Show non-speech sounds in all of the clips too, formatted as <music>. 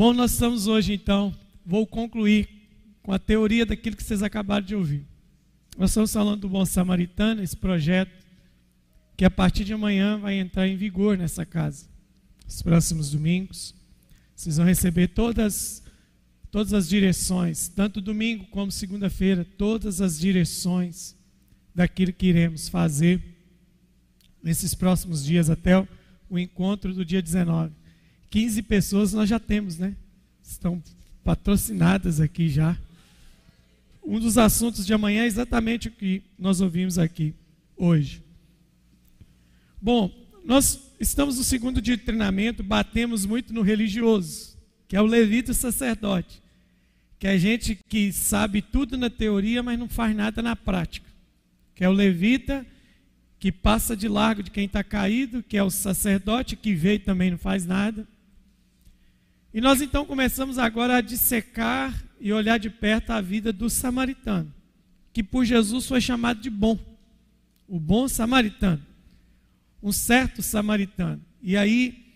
Bom, nós estamos hoje então, vou concluir com a teoria daquilo que vocês acabaram de ouvir. Nós estamos falando do Bom Samaritano, esse projeto que a partir de amanhã vai entrar em vigor nessa casa. Os próximos domingos, vocês vão receber todas todas as direções, tanto domingo como segunda-feira, todas as direções daquilo que iremos fazer nesses próximos dias até o encontro do dia 19. 15 pessoas nós já temos, né? Estão patrocinadas aqui já. Um dos assuntos de amanhã é exatamente o que nós ouvimos aqui hoje. Bom, nós estamos no segundo dia de treinamento, batemos muito no religioso, que é o levita sacerdote, que é gente que sabe tudo na teoria, mas não faz nada na prática, que é o levita que passa de largo de quem está caído, que é o sacerdote que veio e também não faz nada. E nós então começamos agora a dissecar e olhar de perto a vida do samaritano, que por Jesus foi chamado de bom, o bom samaritano, um certo samaritano. E aí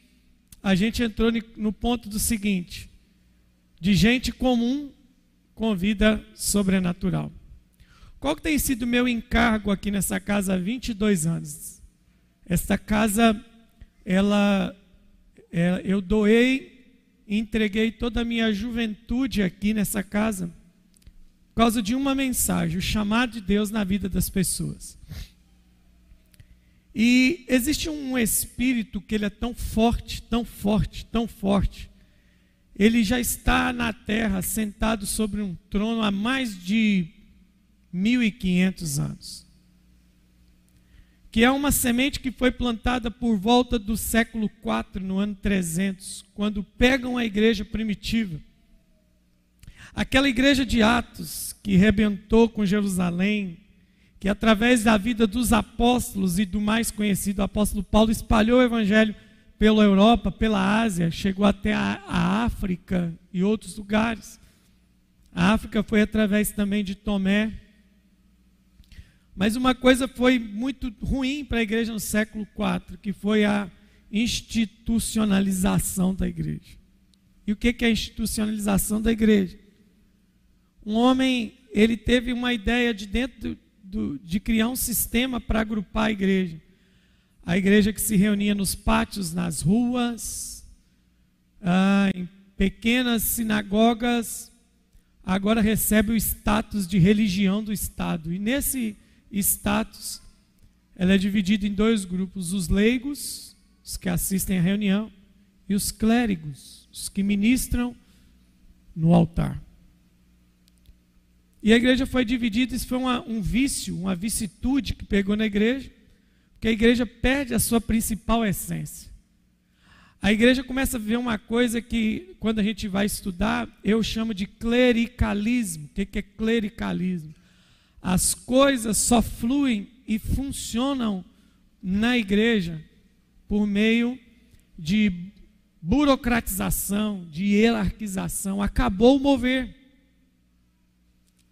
a gente entrou no ponto do seguinte: de gente comum com vida sobrenatural. Qual que tem sido o meu encargo aqui nessa casa há 22 anos? Esta casa, ela, ela eu doei entreguei toda a minha juventude aqui nessa casa por causa de uma mensagem, o chamado de Deus na vida das pessoas. E existe um espírito que ele é tão forte, tão forte, tão forte. Ele já está na terra, sentado sobre um trono há mais de 1500 anos que é uma semente que foi plantada por volta do século IV, no ano 300, quando pegam a igreja primitiva. Aquela igreja de Atos, que rebentou com Jerusalém, que através da vida dos apóstolos e do mais conhecido apóstolo Paulo espalhou o evangelho pela Europa, pela Ásia, chegou até a, a África e outros lugares. A África foi através também de Tomé, mas uma coisa foi muito ruim para a igreja no século IV, que foi a institucionalização da igreja. E o que é a institucionalização da igreja? Um homem, ele teve uma ideia de dentro do, de criar um sistema para agrupar a igreja. A igreja que se reunia nos pátios, nas ruas, ah, em pequenas sinagogas, agora recebe o status de religião do Estado. E nesse status, ela é dividida em dois grupos: os leigos, os que assistem à reunião, e os clérigos, os que ministram no altar. E a igreja foi dividida, isso foi uma, um vício, uma vicitude que pegou na igreja, porque a igreja perde a sua principal essência. A igreja começa a ver uma coisa que, quando a gente vai estudar, eu chamo de clericalismo. O que é clericalismo? As coisas só fluem e funcionam na igreja por meio de burocratização, de hierarquização. Acabou o mover.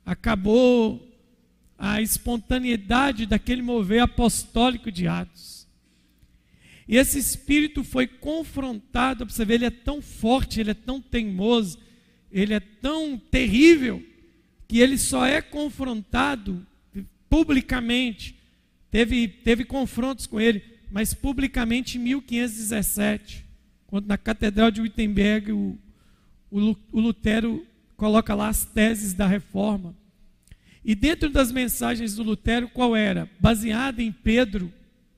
Acabou a espontaneidade daquele mover apostólico de Atos. E esse espírito foi confrontado, para você ver, ele é tão forte, ele é tão teimoso, ele é tão terrível, que ele só é confrontado publicamente. Teve, teve confrontos com ele, mas publicamente em 1517, quando na Catedral de Wittenberg o, o, Lutero coloca lá as teses da reforma. E dentro das mensagens do Lutero, qual era? Baseada em Pedro,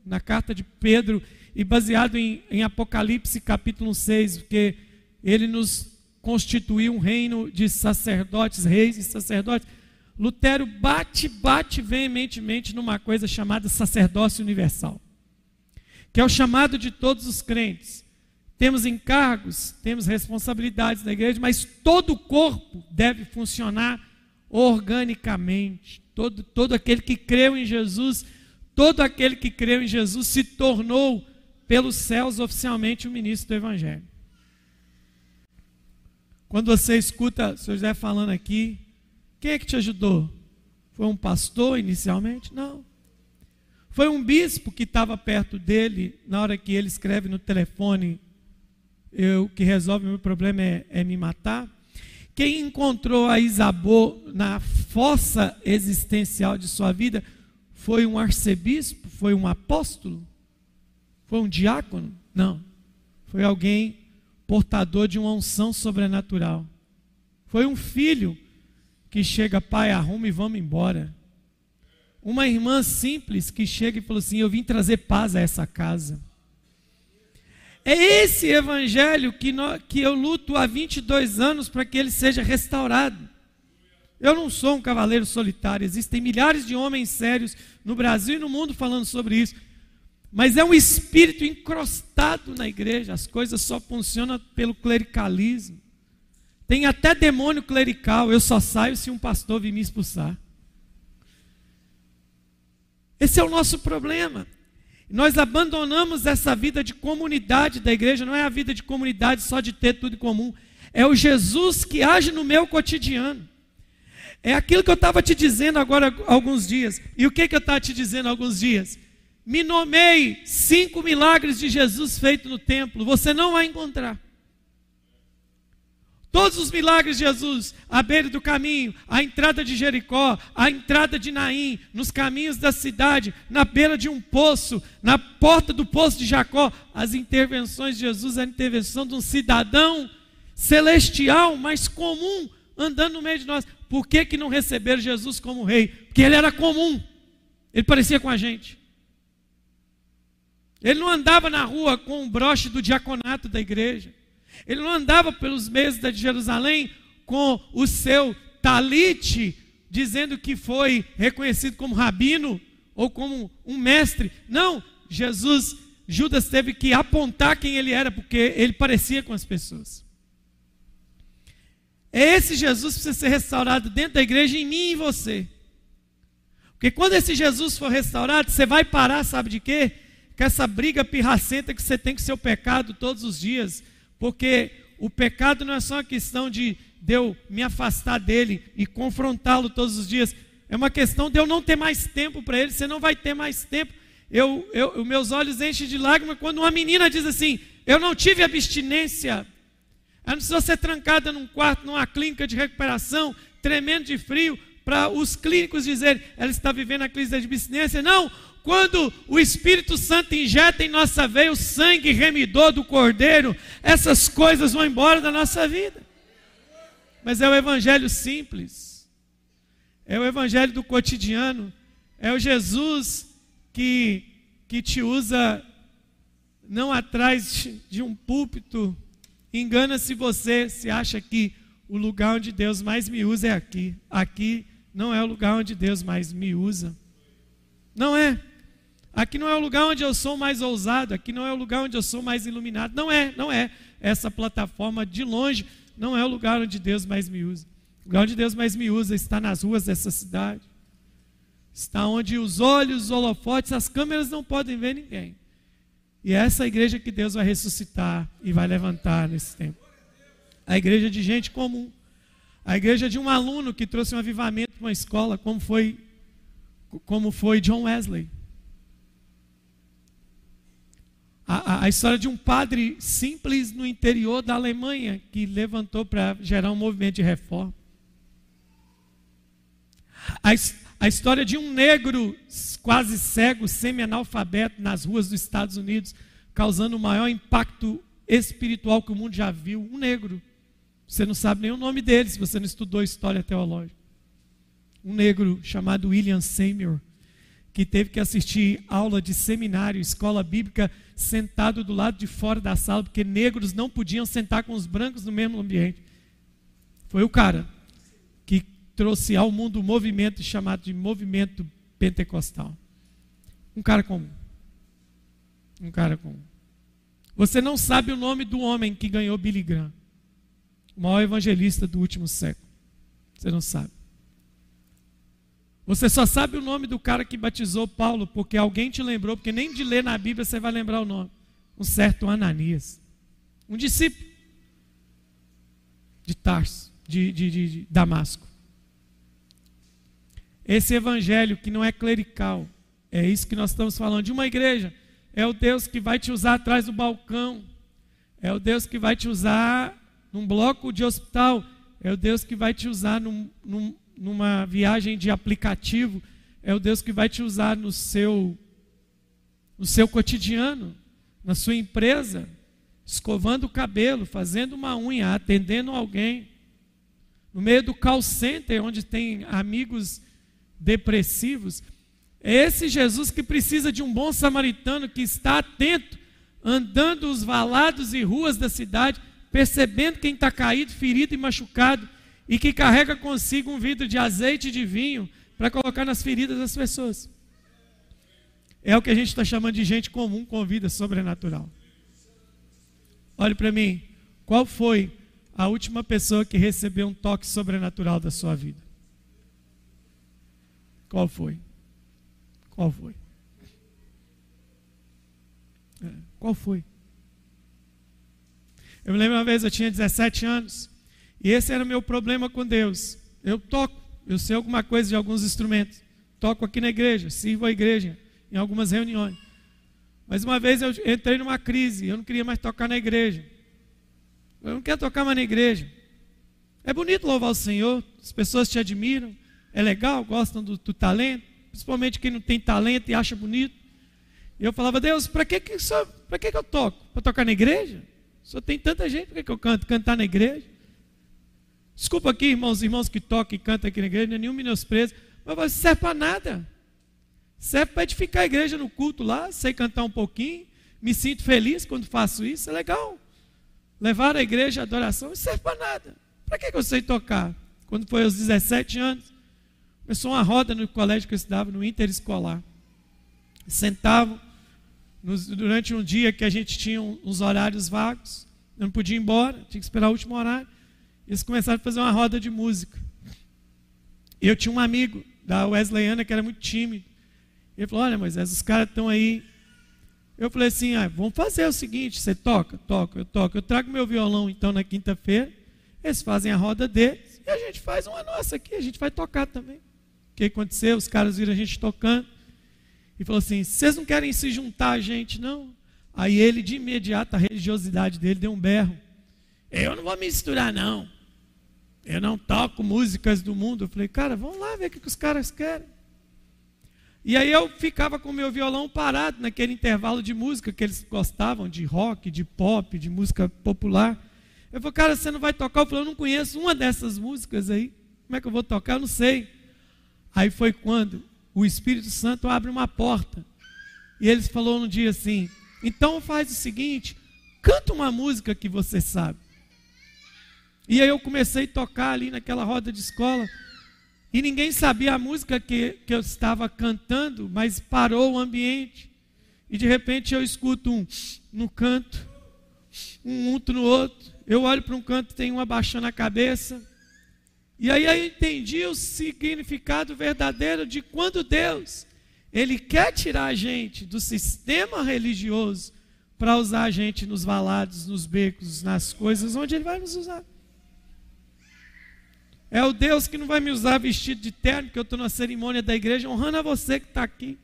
na carta de Pedro, e baseado em, em Apocalipse capítulo 6, porque ele nos constituir um reino de sacerdotes, reis e sacerdotes. Lutero bate, bate veementemente numa coisa chamada sacerdócio universal, que é o chamado de todos os crentes. Temos encargos, temos responsabilidades na igreja, mas todo o corpo deve funcionar organicamente. Todo, todo aquele que creu em Jesus, todo aquele que creu em Jesus se tornou pelos céus oficialmente o ministro do Evangelho. Quando você escuta o senhor José falando aqui, quem é que te ajudou? Foi um pastor inicialmente? Não. Foi um bispo que estava perto dele na hora que ele escreve no telefone: eu, que resolve o meu problema é, é me matar. Quem encontrou a Isabô na fossa existencial de sua vida foi um arcebispo, foi um apóstolo, foi um diácono? Não. Foi alguém portador de uma unção sobrenatural. Foi um filho que chega, pai, arruma e vamos embora. Uma irmã simples que chega e falou assim: Eu vim trazer paz a essa casa. É esse evangelho que, que eu luto há 22 anos para que ele seja restaurado. Eu não sou um cavaleiro solitário, existem milhares de homens sérios no Brasil e no mundo falando sobre isso. Mas é um espírito encrostado na igreja, as coisas só funcionam pelo clericalismo. Tem até demônio clerical, eu só saio se um pastor vir me expulsar. Esse é o nosso problema. Nós abandonamos essa vida de comunidade da igreja, não é a vida de comunidade só de ter tudo em comum, é o Jesus que age no meu cotidiano. É aquilo que eu estava te dizendo agora há alguns dias. E o que, que eu estava te dizendo há alguns dias? Me nomeie cinco milagres de Jesus feitos no templo, você não vai encontrar. Todos os milagres de Jesus, a beira do caminho, a entrada de Jericó, a entrada de Naim, nos caminhos da cidade, na beira de um poço, na porta do poço de Jacó, as intervenções de Jesus, a intervenção de um cidadão celestial, mas comum, andando no meio de nós. Por que, que não receberam Jesus como rei? Porque ele era comum, ele parecia com a gente. Ele não andava na rua com o broche do diaconato da igreja. Ele não andava pelos meses de Jerusalém com o seu talite, dizendo que foi reconhecido como rabino ou como um mestre. Não, Jesus, Judas teve que apontar quem ele era, porque ele parecia com as pessoas. É esse Jesus precisa ser restaurado dentro da igreja, em mim e em você. Porque quando esse Jesus for restaurado, você vai parar, sabe de quê? Com essa briga pirracenta que você tem com seu pecado todos os dias porque o pecado não é só uma questão de, de eu me afastar dele e confrontá-lo todos os dias. É uma questão de eu não ter mais tempo para ele. Você não vai ter mais tempo. Eu, eu, meus olhos enchem de lágrimas quando uma menina diz assim: Eu não tive abstinência. Ela não precisa ser trancada num quarto, numa clínica de recuperação, tremendo de frio, para os clínicos dizerem: Ela está vivendo a crise de abstinência. Não, quando o Espírito Santo injeta em nossa veia o sangue remidor do Cordeiro, essas coisas vão embora da nossa vida. Mas é o Evangelho simples, é o Evangelho do cotidiano, é o Jesus que, que te usa não atrás de um púlpito. Engana-se você se acha que o lugar onde Deus mais me usa é aqui. Aqui não é o lugar onde Deus mais me usa. Não é. Aqui não é o lugar onde eu sou mais ousado, aqui não é o lugar onde eu sou mais iluminado. Não é, não é. Essa plataforma de longe não é o lugar onde Deus mais me usa. O lugar onde Deus mais me usa está nas ruas dessa cidade. Está onde os olhos, os holofotes, as câmeras não podem ver ninguém. E é essa igreja que Deus vai ressuscitar e vai levantar nesse tempo. A igreja de gente comum. A igreja de um aluno que trouxe um avivamento para uma escola, como foi, como foi John Wesley. A, a, história de um padre simples no interior da Alemanha que levantou para gerar um movimento de reforma. A, a história de um negro quase cego, semi-analfabeto nas ruas dos Estados Unidos, causando o maior impacto espiritual que o mundo já viu. Um negro. Você não sabe nem o nome dele se você não estudou história teológica. Um negro chamado William Seymour que teve que assistir aula de seminário, escola bíblica, sentado do lado de fora da sala, porque negros não podiam sentar com os brancos no mesmo ambiente. Foi o cara que trouxe ao mundo o um movimento chamado de movimento pentecostal. Um cara comum. Um cara comum. Você não sabe o nome do homem que ganhou Billy Graham, o maior evangelista do último século. Você não sabe. Você só sabe o nome do cara que batizou Paulo porque alguém te lembrou, porque nem de ler na Bíblia você vai lembrar o nome. Um certo Ananias. Um discípulo de Tarso, de, de, de, de Damasco. Esse evangelho que não é clerical, é isso que nós estamos falando de uma igreja. É o Deus que vai te usar atrás do balcão. É o Deus que vai te usar num bloco de hospital. É o Deus que vai te usar num, num, numa viagem de aplicativo. É o Deus que vai te usar no seu, no seu cotidiano, na sua empresa, escovando o cabelo, fazendo uma unha, atendendo alguém. No meio do call center, onde tem amigos depressivos. É esse Jesus que precisa de um bom samaritano que está atento, andando os valados e ruas da cidade, percebendo quem está caído, ferido e machucado, e que carrega consigo um vidro de azeite e de vinho para colocar nas feridas das pessoas. É o que a gente está chamando de gente comum com vida sobrenatural. Olhe para mim, qual foi a última pessoa que recebeu um toque sobrenatural da sua vida? Qual foi? Qual foi? É, qual foi? Eu me lembro uma vez, eu tinha 17 anos, e esse era o meu problema com Deus. Eu toco, eu sei alguma coisa de alguns instrumentos, toco aqui na igreja, sirvo a igreja em algumas reuniões. Mas uma vez eu entrei numa crise, eu não queria mais tocar na igreja. Eu não quero tocar mais na igreja. É bonito louvar o Senhor, as pessoas te admiram, é legal, gostam do, do talento, principalmente quem não tem talento e acha bonito. E eu falava, Deus, para que, que, que, que eu toco? Para tocar na igreja? Só tem tanta gente, por que, que eu canto? Cantar na igreja? Desculpa aqui, irmãos irmãos que tocam e cantam aqui na igreja, não é nenhum menosprezo, mas não serve para nada. Serve para edificar a igreja no culto lá, sei cantar um pouquinho, me sinto feliz quando faço isso, é legal. Levar a igreja a adoração, não serve para nada. Para que, eu sei tocar? Quando foi aos 17 anos, Começou uma roda no colégio que eu estudava, no interescolar. Sentavam nos, durante um dia que a gente tinha uns horários vagos, eu não podia ir embora, tinha que esperar o último horário. Eles começaram a fazer uma roda de música. E eu tinha um amigo da Wesleyana que era muito tímido. Ele falou: Olha, Moisés, os caras estão aí. Eu falei assim: ah, vamos fazer o seguinte: você toca? Toca, eu toco. Eu trago meu violão então na quinta-feira. Eles fazem a roda deles e a gente faz uma nossa aqui, a gente vai tocar também. O que aconteceu? Os caras viram a gente tocando e falou assim: vocês não querem se juntar a gente, não? Aí ele, de imediato, a religiosidade dele deu um berro. Eu não vou misturar, não. Eu não toco músicas do mundo. Eu falei, cara, vamos lá ver o que os caras querem. E aí eu ficava com o meu violão parado naquele intervalo de música que eles gostavam, de rock, de pop, de música popular. Eu falei, cara, você não vai tocar? Eu falei, eu não conheço uma dessas músicas aí. Como é que eu vou tocar? Eu não sei. Aí foi quando o Espírito Santo abre uma porta. E ele falou no dia assim: então faz o seguinte, canta uma música que você sabe. E aí eu comecei a tocar ali naquela roda de escola. E ninguém sabia a música que, que eu estava cantando, mas parou o ambiente. E de repente eu escuto um no canto, um unto no outro. Eu olho para um canto, tem um abaixando a cabeça. E aí eu entendi o significado verdadeiro de quando Deus, Ele quer tirar a gente do sistema religioso para usar a gente nos valados, nos becos, nas coisas onde Ele vai nos usar. É o Deus que não vai me usar vestido de terno, que eu estou na cerimônia da igreja honrando a você que está aqui.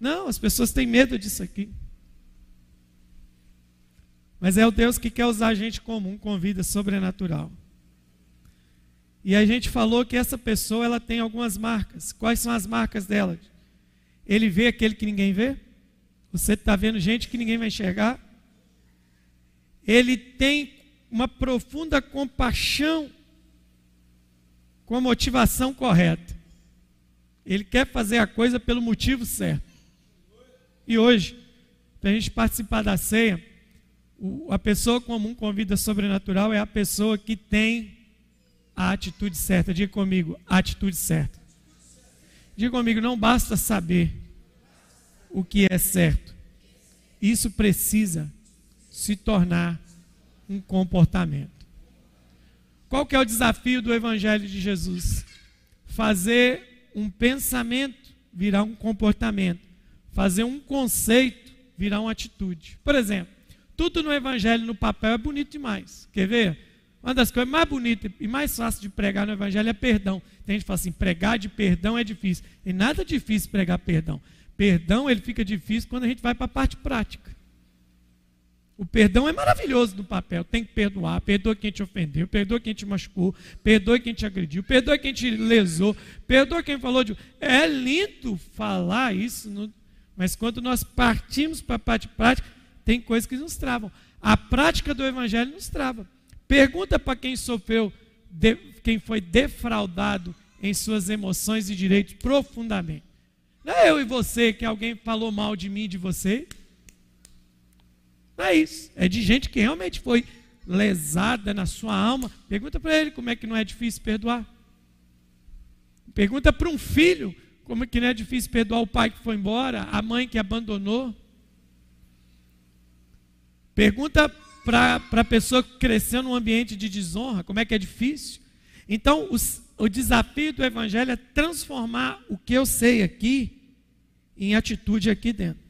Não, as pessoas têm medo disso aqui. Mas é o Deus que quer usar a gente comum com vida sobrenatural. E a gente falou que essa pessoa ela tem algumas marcas. Quais são as marcas dela? Ele vê aquele que ninguém vê? Você está vendo gente que ninguém vai enxergar? Ele tem uma profunda compaixão com a motivação correta. Ele quer fazer a coisa pelo motivo certo. E hoje, para a gente participar da ceia, a pessoa comum com vida sobrenatural é a pessoa que tem a atitude certa. Diga comigo, a atitude certa. Diga comigo, não basta saber o que é certo. Isso precisa se tornar um comportamento. Qual que é o desafio do evangelho de Jesus? Fazer um pensamento virar um comportamento. Fazer um conceito virar uma atitude. Por exemplo, tudo no evangelho no papel é bonito demais. Quer ver? Uma das coisas mais bonitas e mais fáceis de pregar no Evangelho é perdão. Tem gente que fala assim: pregar de perdão é difícil. E nada difícil pregar perdão. Perdão ele fica difícil quando a gente vai para a parte prática. O perdão é maravilhoso no papel, tem que perdoar. Perdoa quem te ofendeu, perdoa quem te machucou, perdoa quem te agrediu, perdoa quem te lesou, perdoa quem falou de. É lindo falar isso, no... mas quando nós partimos para a parte prática, tem coisas que nos travam. A prática do Evangelho nos trava. Pergunta para quem sofreu, de... quem foi defraudado em suas emoções e direitos profundamente. Não é eu e você que alguém falou mal de mim e de você. É isso. É de gente que realmente foi lesada na sua alma. Pergunta para ele como é que não é difícil perdoar. Pergunta para um filho como é que não é difícil perdoar o pai que foi embora, a mãe que abandonou. Pergunta para a pessoa que cresceu num ambiente de desonra, como é que é difícil. Então, os, o desafio do Evangelho é transformar o que eu sei aqui em atitude aqui dentro.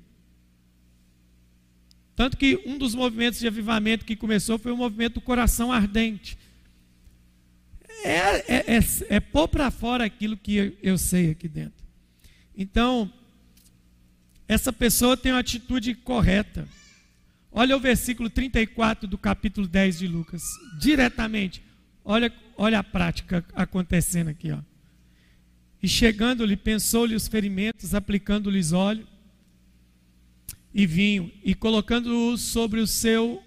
Tanto que um dos movimentos de avivamento que começou foi o movimento do coração ardente. É, é, é, é pôr para fora aquilo que eu, eu sei aqui dentro. Então, essa pessoa tem uma atitude correta. Olha o versículo 34 do capítulo 10 de Lucas. Diretamente. Olha, olha a prática acontecendo aqui. Ó. E chegando-lhe, pensou-lhe os ferimentos, aplicando-lhes óleo e vinho, e colocando-o sobre o seu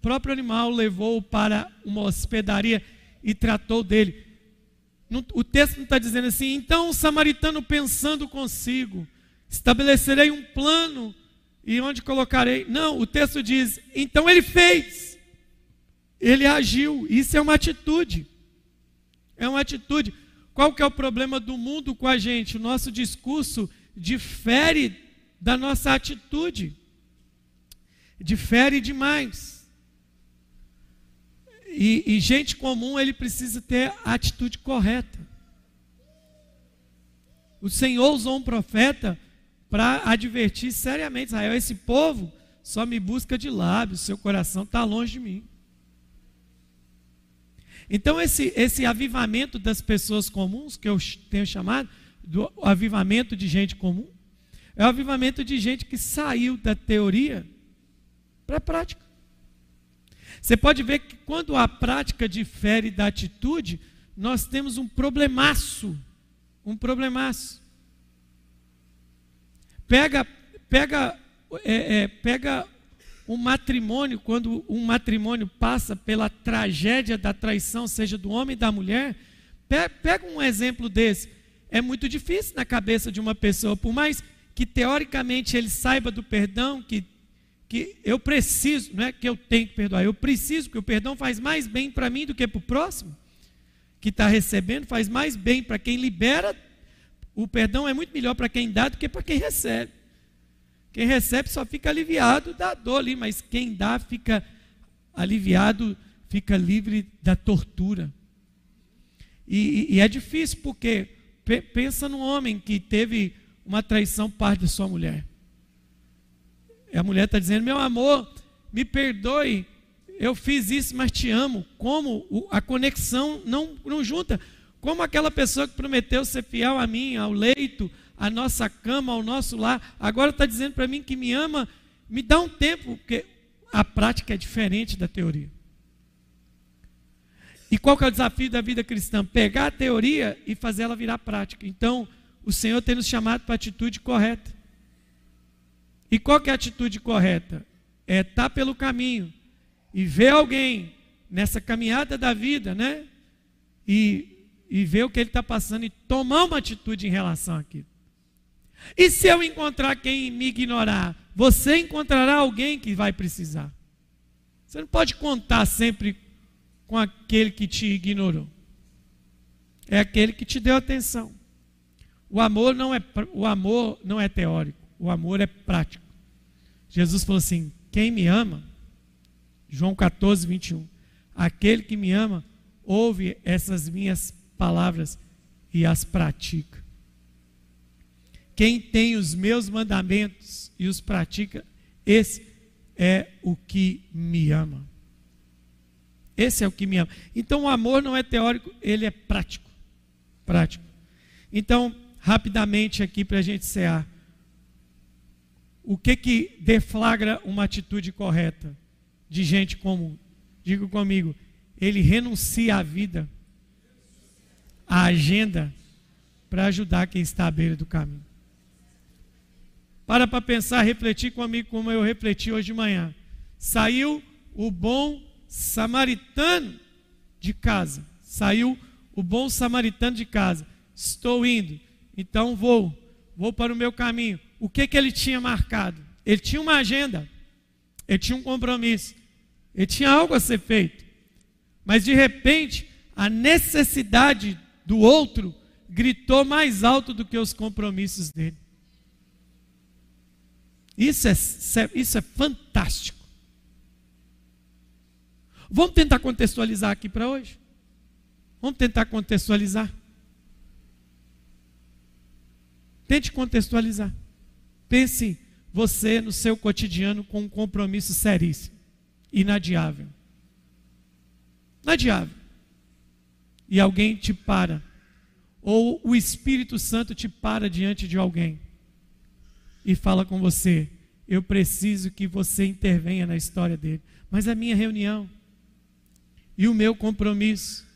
próprio animal, levou-o para uma hospedaria e tratou dele. O texto não está dizendo assim, então o samaritano pensando consigo, estabelecerei um plano e onde colocarei. Não, o texto diz, então ele fez, ele agiu, isso é uma atitude, é uma atitude. Qual que é o problema do mundo com a gente? O nosso discurso difere da nossa atitude. Difere demais. E, e gente comum, ele precisa ter a atitude correta. O Senhor usou um profeta para advertir seriamente Israel: esse povo só me busca de lábios, seu coração está longe de mim. Então, esse, esse avivamento das pessoas comuns, que eu tenho chamado, do avivamento de gente comum, é o avivamento de gente que saiu da teoria para a prática. Você pode ver que quando a prática difere da atitude, nós temos um problemaço. Um problemaço. Pega, pega, é, é, pega um matrimônio, quando um matrimônio passa pela tragédia da traição, seja do homem e da mulher, pega um exemplo desse. É muito difícil na cabeça de uma pessoa, por mais que teoricamente ele saiba do perdão, que, que eu preciso, não é que eu tenho que perdoar, eu preciso, que o perdão faz mais bem para mim do que para o próximo, que está recebendo, faz mais bem para quem libera. O perdão é muito melhor para quem dá do que para quem recebe. Quem recebe só fica aliviado da dor ali, mas quem dá fica aliviado, fica livre da tortura. E, e, e é difícil porque pensa num homem que teve uma traição parte de sua mulher. E a mulher está dizendo: Meu amor, me perdoe, eu fiz isso, mas te amo. Como a conexão não, não junta. Como aquela pessoa que prometeu ser fiel a mim, ao leito, à nossa cama, ao nosso lar, agora está dizendo para mim que me ama, me dá um tempo, porque a prática é diferente da teoria. E qual que é o desafio da vida cristã? Pegar a teoria e fazer ela virar prática. Então, o Senhor tem nos chamado para a atitude correta. E qual que é a atitude correta? É estar pelo caminho e ver alguém nessa caminhada da vida, né? E, e ver o que ele está passando e tomar uma atitude em relação àquilo. E se eu encontrar quem me ignorar, você encontrará alguém que vai precisar. Você não pode contar sempre com aquele que te ignorou. É aquele que te deu atenção. O amor não é, o amor não é teórico, o amor é prático. Jesus falou assim: quem me ama, João 14, 21, aquele que me ama, ouve essas minhas palavras e as pratica. Quem tem os meus mandamentos e os pratica, esse é o que me ama. Esse é o que me ama. Então o amor não é teórico, ele é prático. Prático. Então, rapidamente aqui para a gente cear. O que que deflagra uma atitude correta? de gente comum. Digo comigo, ele renuncia à vida, à agenda, para ajudar quem está à beira do caminho. Para para pensar, refletir comigo como eu refleti hoje de manhã. Saiu o bom samaritano de casa. Saiu o bom samaritano de casa. Estou indo, então vou, vou para o meu caminho. O que que ele tinha marcado? Ele tinha uma agenda. Ele tinha um compromisso. Ele tinha algo a ser feito. Mas de repente, a necessidade do outro gritou mais alto do que os compromissos dele. Isso é, isso é fantástico. Vamos tentar contextualizar aqui para hoje? Vamos tentar contextualizar? Tente contextualizar. Pense você no seu cotidiano com um compromisso seríssimo, inadiável. Inadiável. E alguém te para, ou o Espírito Santo te para diante de alguém e fala com você: Eu preciso que você intervenha na história dele. Mas a minha reunião, e o meu compromisso,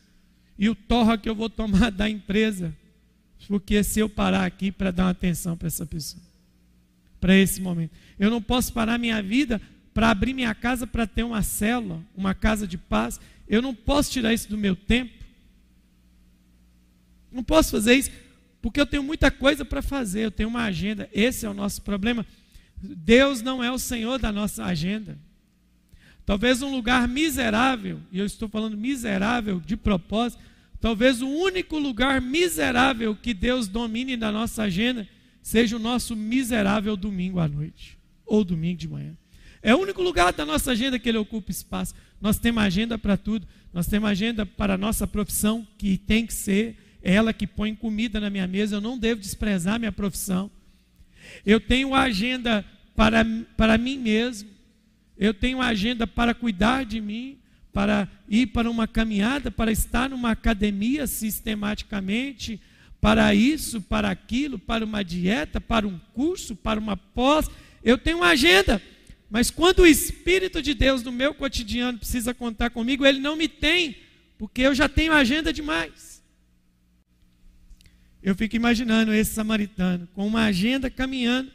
e o torra que eu vou tomar <laughs> da empresa, porque se eu parar aqui para dar uma atenção para essa pessoa, para esse momento, eu não posso parar minha vida para abrir minha casa para ter uma célula, uma casa de paz, eu não posso tirar isso do meu tempo, não posso fazer isso, porque eu tenho muita coisa para fazer, eu tenho uma agenda, esse é o nosso problema. Deus não é o Senhor da nossa agenda. Talvez um lugar miserável, e eu estou falando miserável de propósito, talvez o único lugar miserável que Deus domine na nossa agenda seja o nosso miserável domingo à noite, ou domingo de manhã. É o único lugar da nossa agenda que ele ocupa espaço. Nós temos agenda para tudo. Nós temos agenda para a nossa profissão, que tem que ser ela que põe comida na minha mesa. Eu não devo desprezar minha profissão. Eu tenho agenda para, para mim mesmo. Eu tenho agenda para cuidar de mim, para ir para uma caminhada, para estar numa academia sistematicamente, para isso, para aquilo, para uma dieta, para um curso, para uma pós. Eu tenho uma agenda. Mas quando o Espírito de Deus no meu cotidiano precisa contar comigo, ele não me tem, porque eu já tenho agenda demais. Eu fico imaginando esse samaritano com uma agenda caminhando,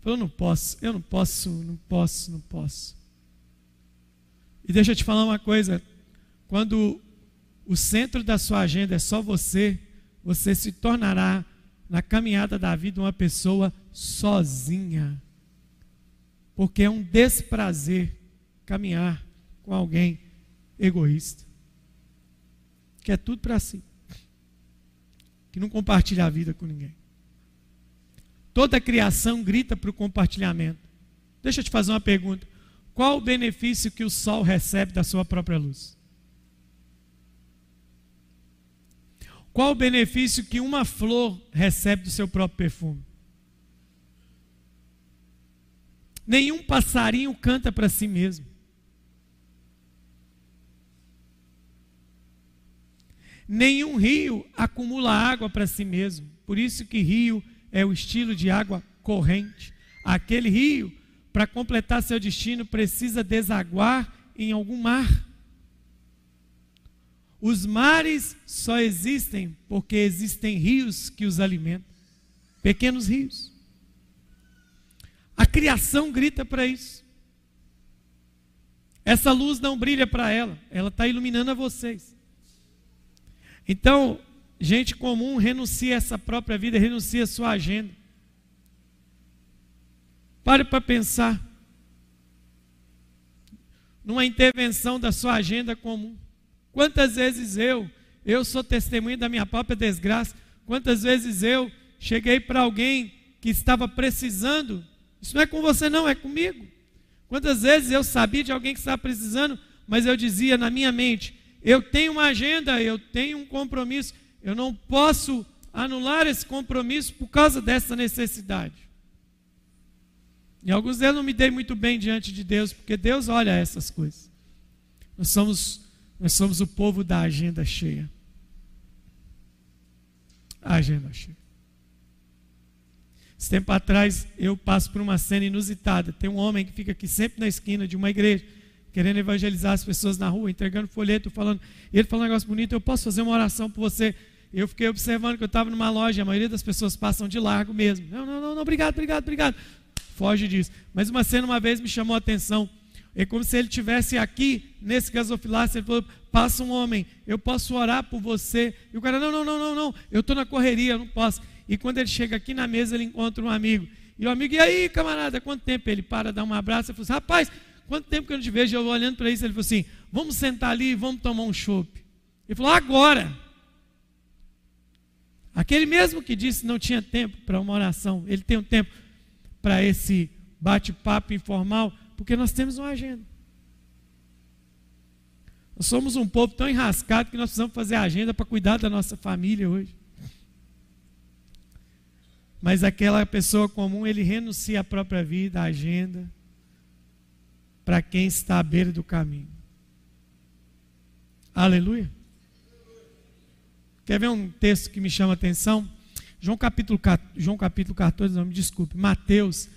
falou: não posso, eu não posso, não posso, não posso. E deixa eu te falar uma coisa: quando o centro da sua agenda é só você, você se tornará, na caminhada da vida, uma pessoa sozinha. Porque é um desprazer caminhar com alguém egoísta, que é tudo para si, que não compartilha a vida com ninguém. Toda a criação grita para o compartilhamento. Deixa eu te fazer uma pergunta. Qual o benefício que o sol recebe da sua própria luz? Qual o benefício que uma flor recebe do seu próprio perfume? Nenhum passarinho canta para si mesmo. Nenhum rio acumula água para si mesmo. Por isso que rio é o estilo de água corrente. Aquele rio para completar seu destino, precisa desaguar em algum mar. Os mares só existem porque existem rios que os alimentam pequenos rios. A criação grita para isso. Essa luz não brilha para ela, ela está iluminando a vocês. Então, gente comum renuncia a essa própria vida, renuncia a sua agenda. Pare para pensar numa intervenção da sua agenda comum. Quantas vezes eu, eu sou testemunha da minha própria desgraça, quantas vezes eu cheguei para alguém que estava precisando, isso não é com você não, é comigo. Quantas vezes eu sabia de alguém que estava precisando, mas eu dizia na minha mente, eu tenho uma agenda, eu tenho um compromisso, eu não posso anular esse compromisso por causa dessa necessidade. E alguns deles não me dei muito bem diante de Deus, porque Deus olha essas coisas. Nós somos, nós somos o povo da agenda cheia. A agenda cheia. Esse tempo atrás eu passo por uma cena inusitada. Tem um homem que fica aqui sempre na esquina de uma igreja, querendo evangelizar as pessoas na rua, entregando folheto, falando. E ele falou um negócio bonito: eu posso fazer uma oração por você. Eu fiquei observando que eu estava numa loja, a maioria das pessoas passam de largo mesmo. Não, não, não, não, obrigado, obrigado, obrigado. Foge disso. Mas uma cena uma vez me chamou a atenção. É como se ele tivesse aqui, nesse gasofilácio, ele falou: passa um homem, eu posso orar por você. E o cara, não, não, não, não, não, eu estou na correria, eu não posso. E quando ele chega aqui na mesa, ele encontra um amigo. E o amigo, e aí, camarada, quanto tempo? Ele para, dá um abraço, e fala assim, rapaz, quanto tempo que eu não te vejo? Eu olhando para isso, ele falou assim, vamos sentar ali e vamos tomar um chopp. Ele falou, agora. Aquele mesmo que disse não tinha tempo para uma oração, ele tem um tempo para esse bate-papo informal, porque nós temos uma agenda. Nós somos um povo tão enrascado que nós precisamos fazer agenda para cuidar da nossa família hoje. Mas aquela pessoa comum, ele renuncia à própria vida, à agenda, para quem está à beira do caminho. Aleluia. Quer ver um texto que me chama a atenção? João capítulo, João capítulo 14, não me desculpe, Mateus,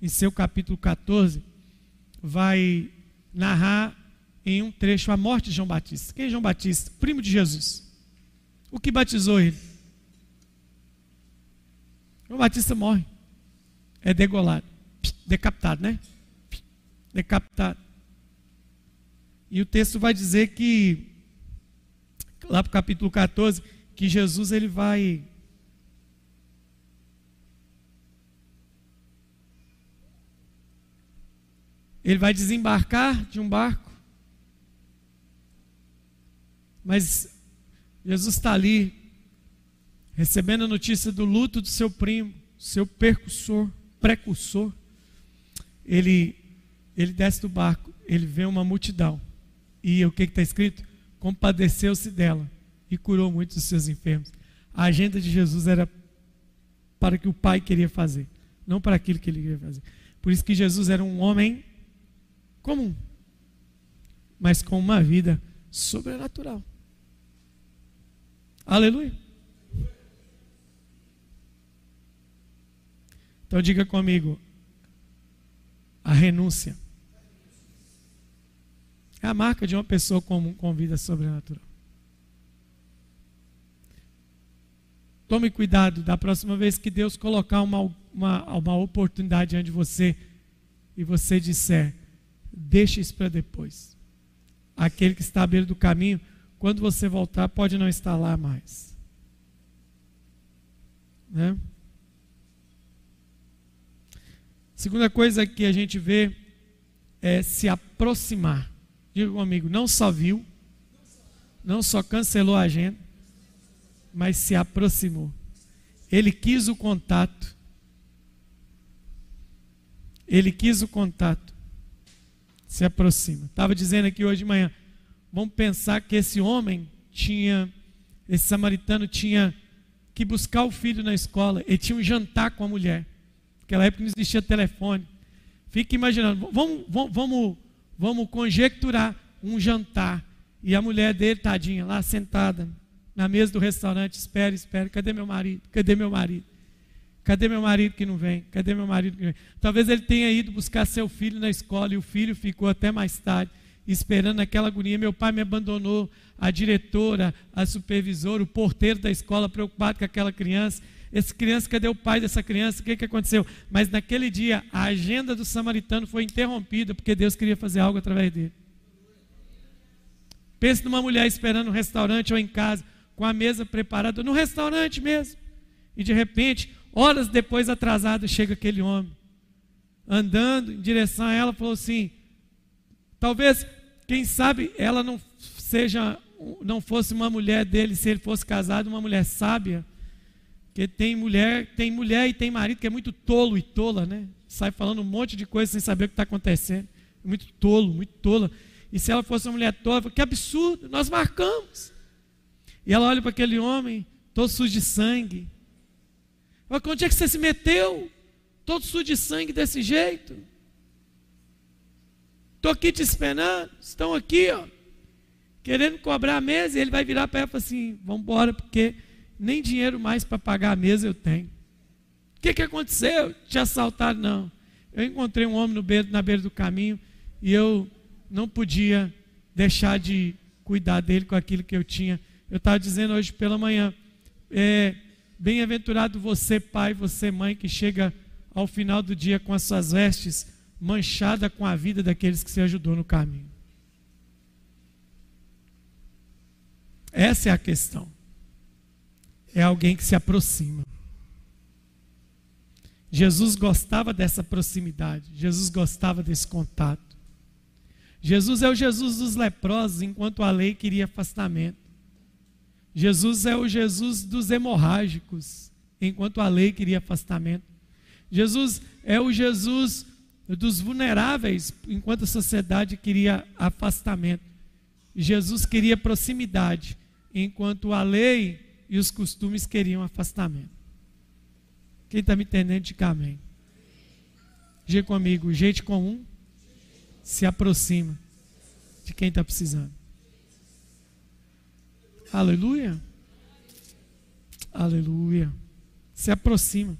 em seu capítulo 14, vai narrar em um trecho a morte de João Batista. Quem é João Batista? Primo de Jesus. O que batizou ele? João Batista morre. É degolado. Decapitado, né? Decapitado. E o texto vai dizer que, lá para o capítulo 14, que Jesus ele vai. Ele vai desembarcar de um barco. Mas Jesus está ali recebendo a notícia do luto do seu primo, seu percussor, precursor, ele, ele desce do barco, ele vê uma multidão. E o que está escrito? Compadeceu-se dela e curou muitos dos seus enfermos. A agenda de Jesus era para o que o Pai queria fazer, não para aquilo que ele queria fazer. Por isso que Jesus era um homem comum, mas com uma vida sobrenatural. Aleluia. Então diga comigo: a renúncia é a marca de uma pessoa comum com vida sobrenatural. Tome cuidado da próxima vez que Deus colocar uma, uma, uma oportunidade diante de você e você disser: deixe isso para depois. Aquele que está à beira do caminho, quando você voltar, pode não estar lá mais. Né? Segunda coisa que a gente vê é se aproximar. Diga comigo, não só viu, não só cancelou a agenda, mas se aproximou. Ele quis o contato. Ele quis o contato. Se aproxima. Estava dizendo aqui hoje de manhã. Vamos pensar que esse homem tinha, esse samaritano tinha que buscar o filho na escola. Ele tinha um jantar com a mulher. Naquela época não existia telefone. Fique imaginando, vamos, vamos, vamos, vamos conjecturar um jantar. E a mulher dele, tadinha, lá sentada na mesa do restaurante, espera, espera, cadê meu marido? Cadê meu marido? Cadê meu marido que não vem? Cadê meu marido que não vem? Talvez ele tenha ido buscar seu filho na escola e o filho ficou até mais tarde esperando aquela agonia. Meu pai me abandonou, a diretora, a supervisora, o porteiro da escola preocupado com aquela criança. Essa criança, cadê o pai dessa criança? O que, que aconteceu? Mas naquele dia, a agenda do samaritano foi interrompida, porque Deus queria fazer algo através dele. Pense numa mulher esperando no restaurante ou em casa, com a mesa preparada, no restaurante mesmo. E de repente, horas depois atrasado, chega aquele homem, andando em direção a ela, falou assim: talvez, quem sabe, ela não seja, não fosse uma mulher dele, se ele fosse casado, uma mulher sábia porque tem mulher, tem mulher e tem marido que é muito tolo e tola, né? Sai falando um monte de coisa sem saber o que está acontecendo. Muito tolo, muito tola. E se ela fosse uma mulher tola, falo, que absurdo, nós marcamos. E ela olha para aquele homem, todo sujo de sangue. Fala, onde é que você se meteu? Todo sujo de sangue desse jeito. Estou aqui te esperando, estão aqui, ó, querendo cobrar a mesa, e ele vai virar para ela e falar assim: vamos embora, porque nem dinheiro mais para pagar a mesa eu tenho. O que, que aconteceu? Te assaltaram? Não. Eu encontrei um homem beiro, na beira do caminho e eu não podia deixar de cuidar dele com aquilo que eu tinha. Eu estava dizendo hoje pela manhã, é, bem-aventurado você, pai, você, mãe, que chega ao final do dia com as suas vestes manchadas com a vida daqueles que se ajudou no caminho. Essa é a questão. É alguém que se aproxima. Jesus gostava dessa proximidade, Jesus gostava desse contato. Jesus é o Jesus dos leprosos, enquanto a lei queria afastamento. Jesus é o Jesus dos hemorrágicos, enquanto a lei queria afastamento. Jesus é o Jesus dos vulneráveis, enquanto a sociedade queria afastamento. Jesus queria proximidade, enquanto a lei e os costumes queriam afastamento. Quem está me entendendo, diga amém. Diga comigo, gente comum se aproxima de quem está precisando. Aleluia. Aleluia. Se aproxima.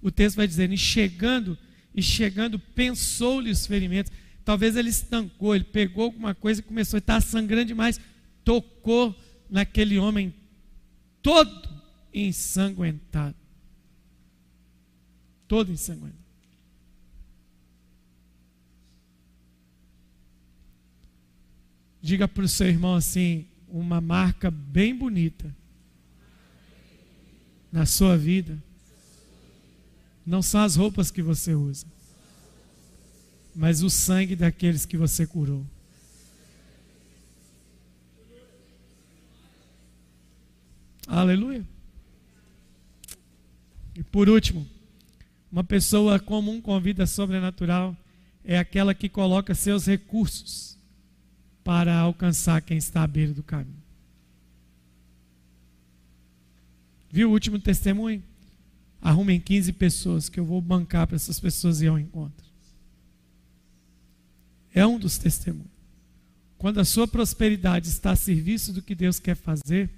O texto vai dizer, e chegando, e chegando, pensou-lhe os ferimentos. Talvez ele estancou, ele pegou alguma coisa e começou a estar sangrando demais. Tocou naquele homem todo ensanguentado. Todo ensanguentado. Diga para o seu irmão assim: uma marca bem bonita na sua vida. Não são as roupas que você usa, mas o sangue daqueles que você curou. Aleluia. E por último, uma pessoa comum com vida sobrenatural é aquela que coloca seus recursos para alcançar quem está à beira do caminho. Viu o último testemunho? Arrumem 15 pessoas que eu vou bancar para essas pessoas ir ao encontro. É um dos testemunhos. Quando a sua prosperidade está a serviço do que Deus quer fazer,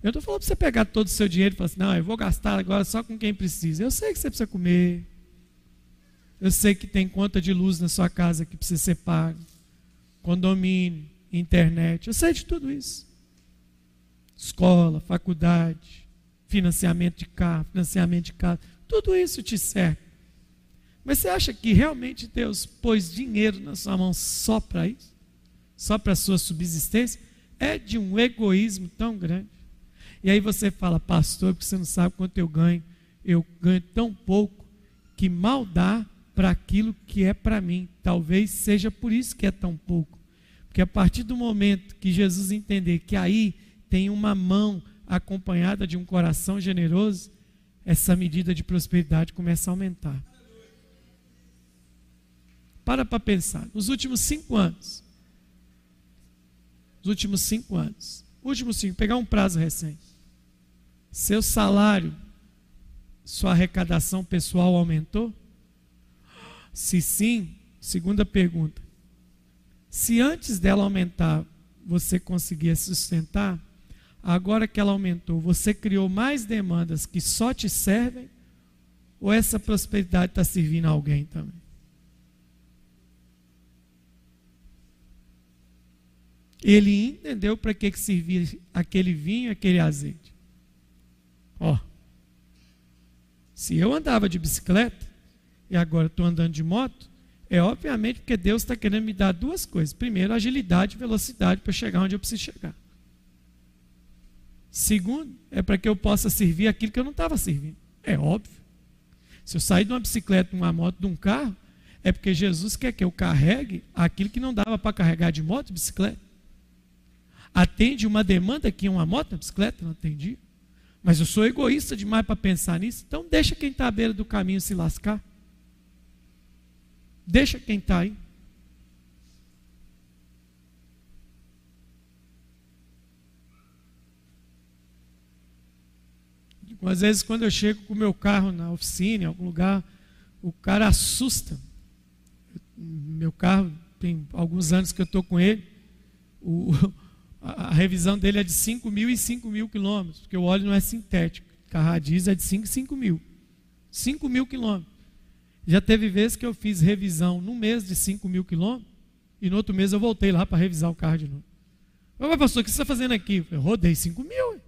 eu estou falando para você pegar todo o seu dinheiro e falar assim, não, eu vou gastar agora só com quem precisa. Eu sei que você precisa comer. Eu sei que tem conta de luz na sua casa que precisa ser paga condomínio, internet, eu sei de tudo isso. Escola, faculdade, financiamento de carro, financiamento de casa, tudo isso te serve. Mas você acha que realmente Deus pôs dinheiro na sua mão só para isso? Só para a sua subsistência? É de um egoísmo tão grande. E aí você fala, pastor, porque você não sabe quanto eu ganho. Eu ganho tão pouco que mal dá para aquilo que é para mim. Talvez seja por isso que é tão pouco. Porque a partir do momento que Jesus entender que aí tem uma mão acompanhada de um coração generoso, essa medida de prosperidade começa a aumentar. Para para pensar. Nos últimos cinco anos, nos últimos cinco anos, últimos cinco, pegar um prazo recente, seu salário, sua arrecadação pessoal aumentou? Se sim, segunda pergunta, se antes dela aumentar você conseguia sustentar, agora que ela aumentou, você criou mais demandas que só te servem? Ou essa prosperidade está servindo a alguém também? Ele entendeu para que, que servia aquele vinho, aquele azeite. Ó, se eu andava de bicicleta e agora estou andando de moto, é obviamente porque Deus está querendo me dar duas coisas. Primeiro, agilidade e velocidade para chegar onde eu preciso chegar. Segundo, é para que eu possa servir aquilo que eu não estava servindo. É óbvio. Se eu sair de uma bicicleta, de uma moto, de um carro, é porque Jesus quer que eu carregue aquilo que não dava para carregar de moto e bicicleta. Atende uma demanda que uma moto, uma bicicleta não atendia. Mas eu sou egoísta demais para pensar nisso, então deixa quem está à beira do caminho se lascar. Deixa quem está aí. Às vezes, quando eu chego com o meu carro na oficina, em algum lugar, o cara assusta. Meu carro, tem alguns anos que eu estou com ele, o, a, revisão dele é de 5 mil e 5 mil quilômetros, porque o óleo não é sintético. Carro a diesel é de 5 e 5 mil. 5 mil quilômetros. Já teve vezes que eu fiz revisão no mês de 5 mil quilômetros e no outro mês eu voltei lá para revisar o carro de novo. Mas, pastor, o que você está fazendo aqui? Eu rodei 5 mil.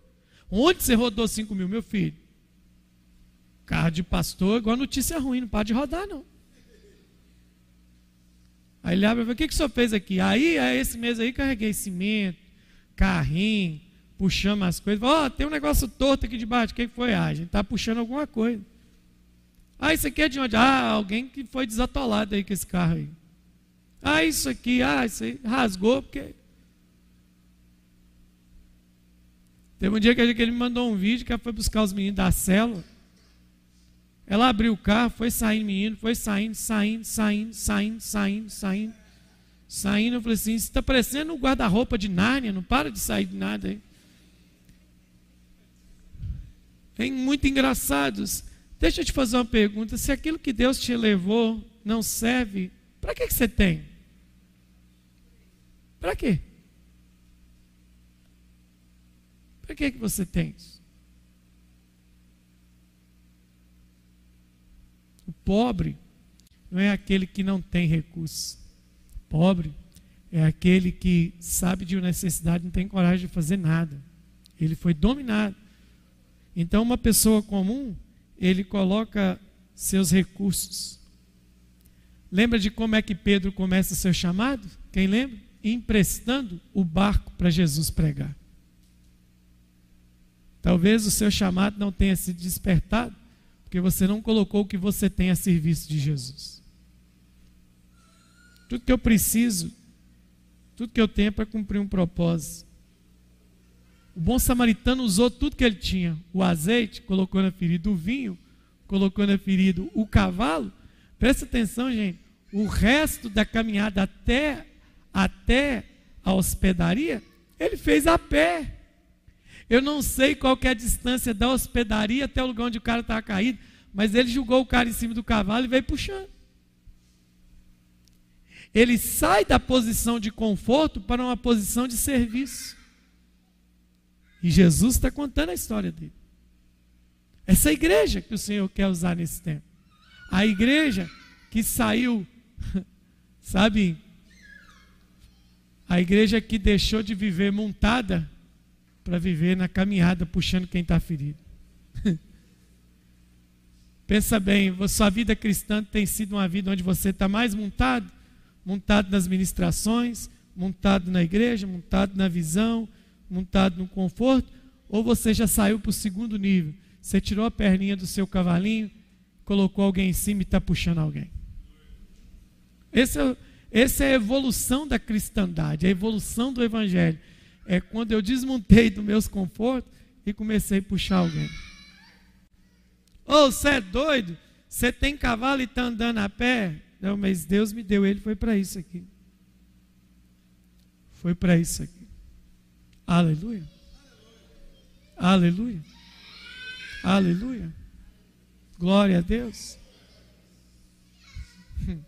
Onde você rodou 5 mil, meu filho? Carro de pastor, igual notícia ruim, não pode rodar, não. Aí ele abre e fala, o que, que o senhor fez aqui? Aí, esse mês aí, carreguei cimento, carrinho, puxamos as coisas. Ó, oh, tem um negócio torto aqui debaixo. Quem foi? Ah, a gente está puxando alguma coisa. Ah, isso aqui é de onde? Ah, alguém que foi desatolado aí com esse carro aí. Ah, isso aqui, ah, isso aí rasgou porque. Teve um dia que ele me mandou um vídeo que ela foi buscar os meninos da célula. Ela abriu o carro, foi saindo, menino, foi saindo, saindo, saindo, saindo, saindo, saindo, saindo. Eu falei assim: você está parecendo um guarda-roupa de Nárnia, não para de sair de nada aí. É muito engraçados. Deixa eu te fazer uma pergunta: se aquilo que Deus te levou não serve, para que, que você tem? Para quê? Para que, que você tem isso? O pobre não é aquele que não tem recursos. Pobre é aquele que sabe de uma necessidade, não tem coragem de fazer nada. Ele foi dominado. Então, uma pessoa comum, ele coloca seus recursos. Lembra de como é que Pedro começa seu chamado? Quem lembra? Emprestando o barco para Jesus pregar. Talvez o seu chamado não tenha sido despertado, porque você não colocou o que você tem a serviço de Jesus. Tudo que eu preciso, tudo que eu tenho é para cumprir um propósito. O bom samaritano usou tudo que ele tinha: o azeite, colocou na ferida, o vinho, colocou na ferida, o cavalo. Presta atenção, gente. O resto da caminhada até, até a hospedaria, ele fez a pé. Eu não sei qual é a distância da hospedaria até o lugar onde o cara estava caído, mas ele jogou o cara em cima do cavalo e veio puxando. Ele sai da posição de conforto para uma posição de serviço. E Jesus está contando a história dele. Essa igreja que o Senhor quer usar nesse tempo. A igreja que saiu, <laughs> sabe? A igreja que deixou de viver montada para viver na caminhada, puxando quem está ferido. <laughs> Pensa bem, sua vida cristã tem sido uma vida onde você está mais montado, montado nas ministrações, montado na igreja, montado na visão, montado no conforto, ou você já saiu para o segundo nível. Você tirou a perninha do seu cavalinho, colocou alguém em cima e está puxando alguém. Esse é, essa é a evolução da cristandade, a evolução do evangelho. É quando eu desmontei dos meus confortos e comecei a puxar alguém. Ô, oh, você é doido? Você tem cavalo e está andando a pé? Não, mas Deus me deu ele, foi para isso aqui. Foi para isso aqui. Aleluia. Aleluia. Aleluia. Glória a Deus. <laughs>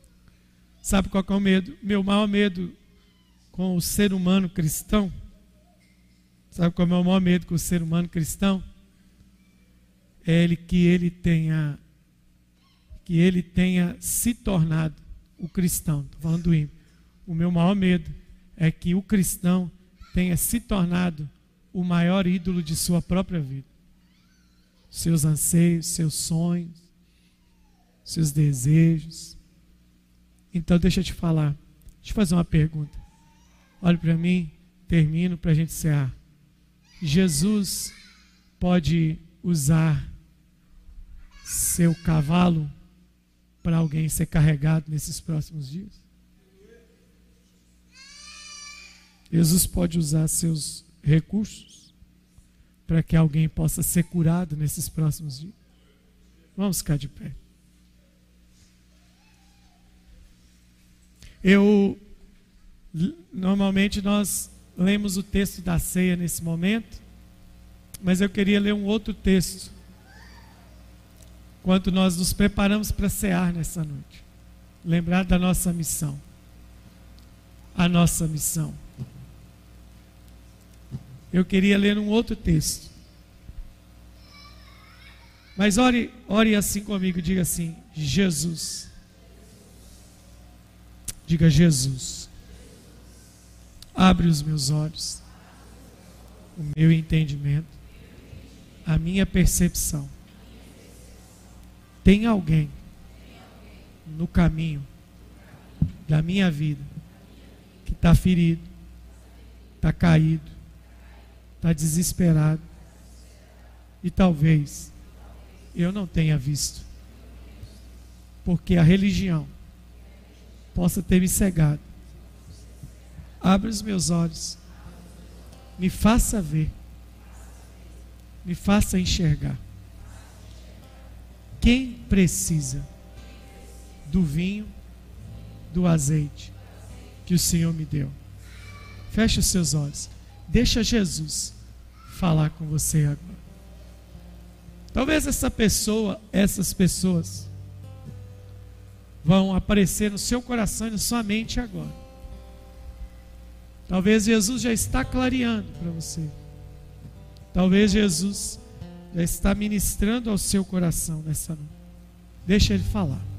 Sabe qual é o medo? Meu maior medo com o ser humano cristão? Sabe qual é o meu maior medo com o ser humano cristão? É ele que ele tenha que ele tenha se tornado o cristão. Estou falando do ímpio. O meu maior medo é que o cristão tenha se tornado o maior ídolo de sua própria vida. Seus anseios, seus sonhos, seus desejos. Então, deixa eu te falar. Deixa eu fazer uma pergunta. Olhe para mim, termino para a gente encerrar. Jesus pode usar seu cavalo para alguém ser carregado nesses próximos dias? Jesus pode usar seus recursos para que alguém possa ser curado nesses próximos dias. Vamos ficar de pé. Eu normalmente nós lemos o texto da ceia nesse momento, mas eu queria ler um outro texto quando nós nos preparamos para cear nessa noite. Lembrar da nossa missão. A nossa missão. Eu queria ler um outro texto. Mas ore, ore assim comigo, diga assim: Jesus. Diga Jesus. Abre os meus olhos, o meu entendimento, a minha percepção. Tem alguém no caminho da minha vida que está ferido, está caído, está desesperado e talvez eu não tenha visto, porque a religião possa ter me cegado. Abre os meus olhos, me faça ver, me faça enxergar. Quem precisa do vinho, do azeite que o Senhor me deu? Feche os seus olhos. Deixa Jesus falar com você agora. Talvez essa pessoa, essas pessoas, vão aparecer no seu coração e na sua mente agora. Talvez Jesus já está clareando para você. Talvez Jesus já está ministrando ao seu coração nessa noite. Deixa ele falar.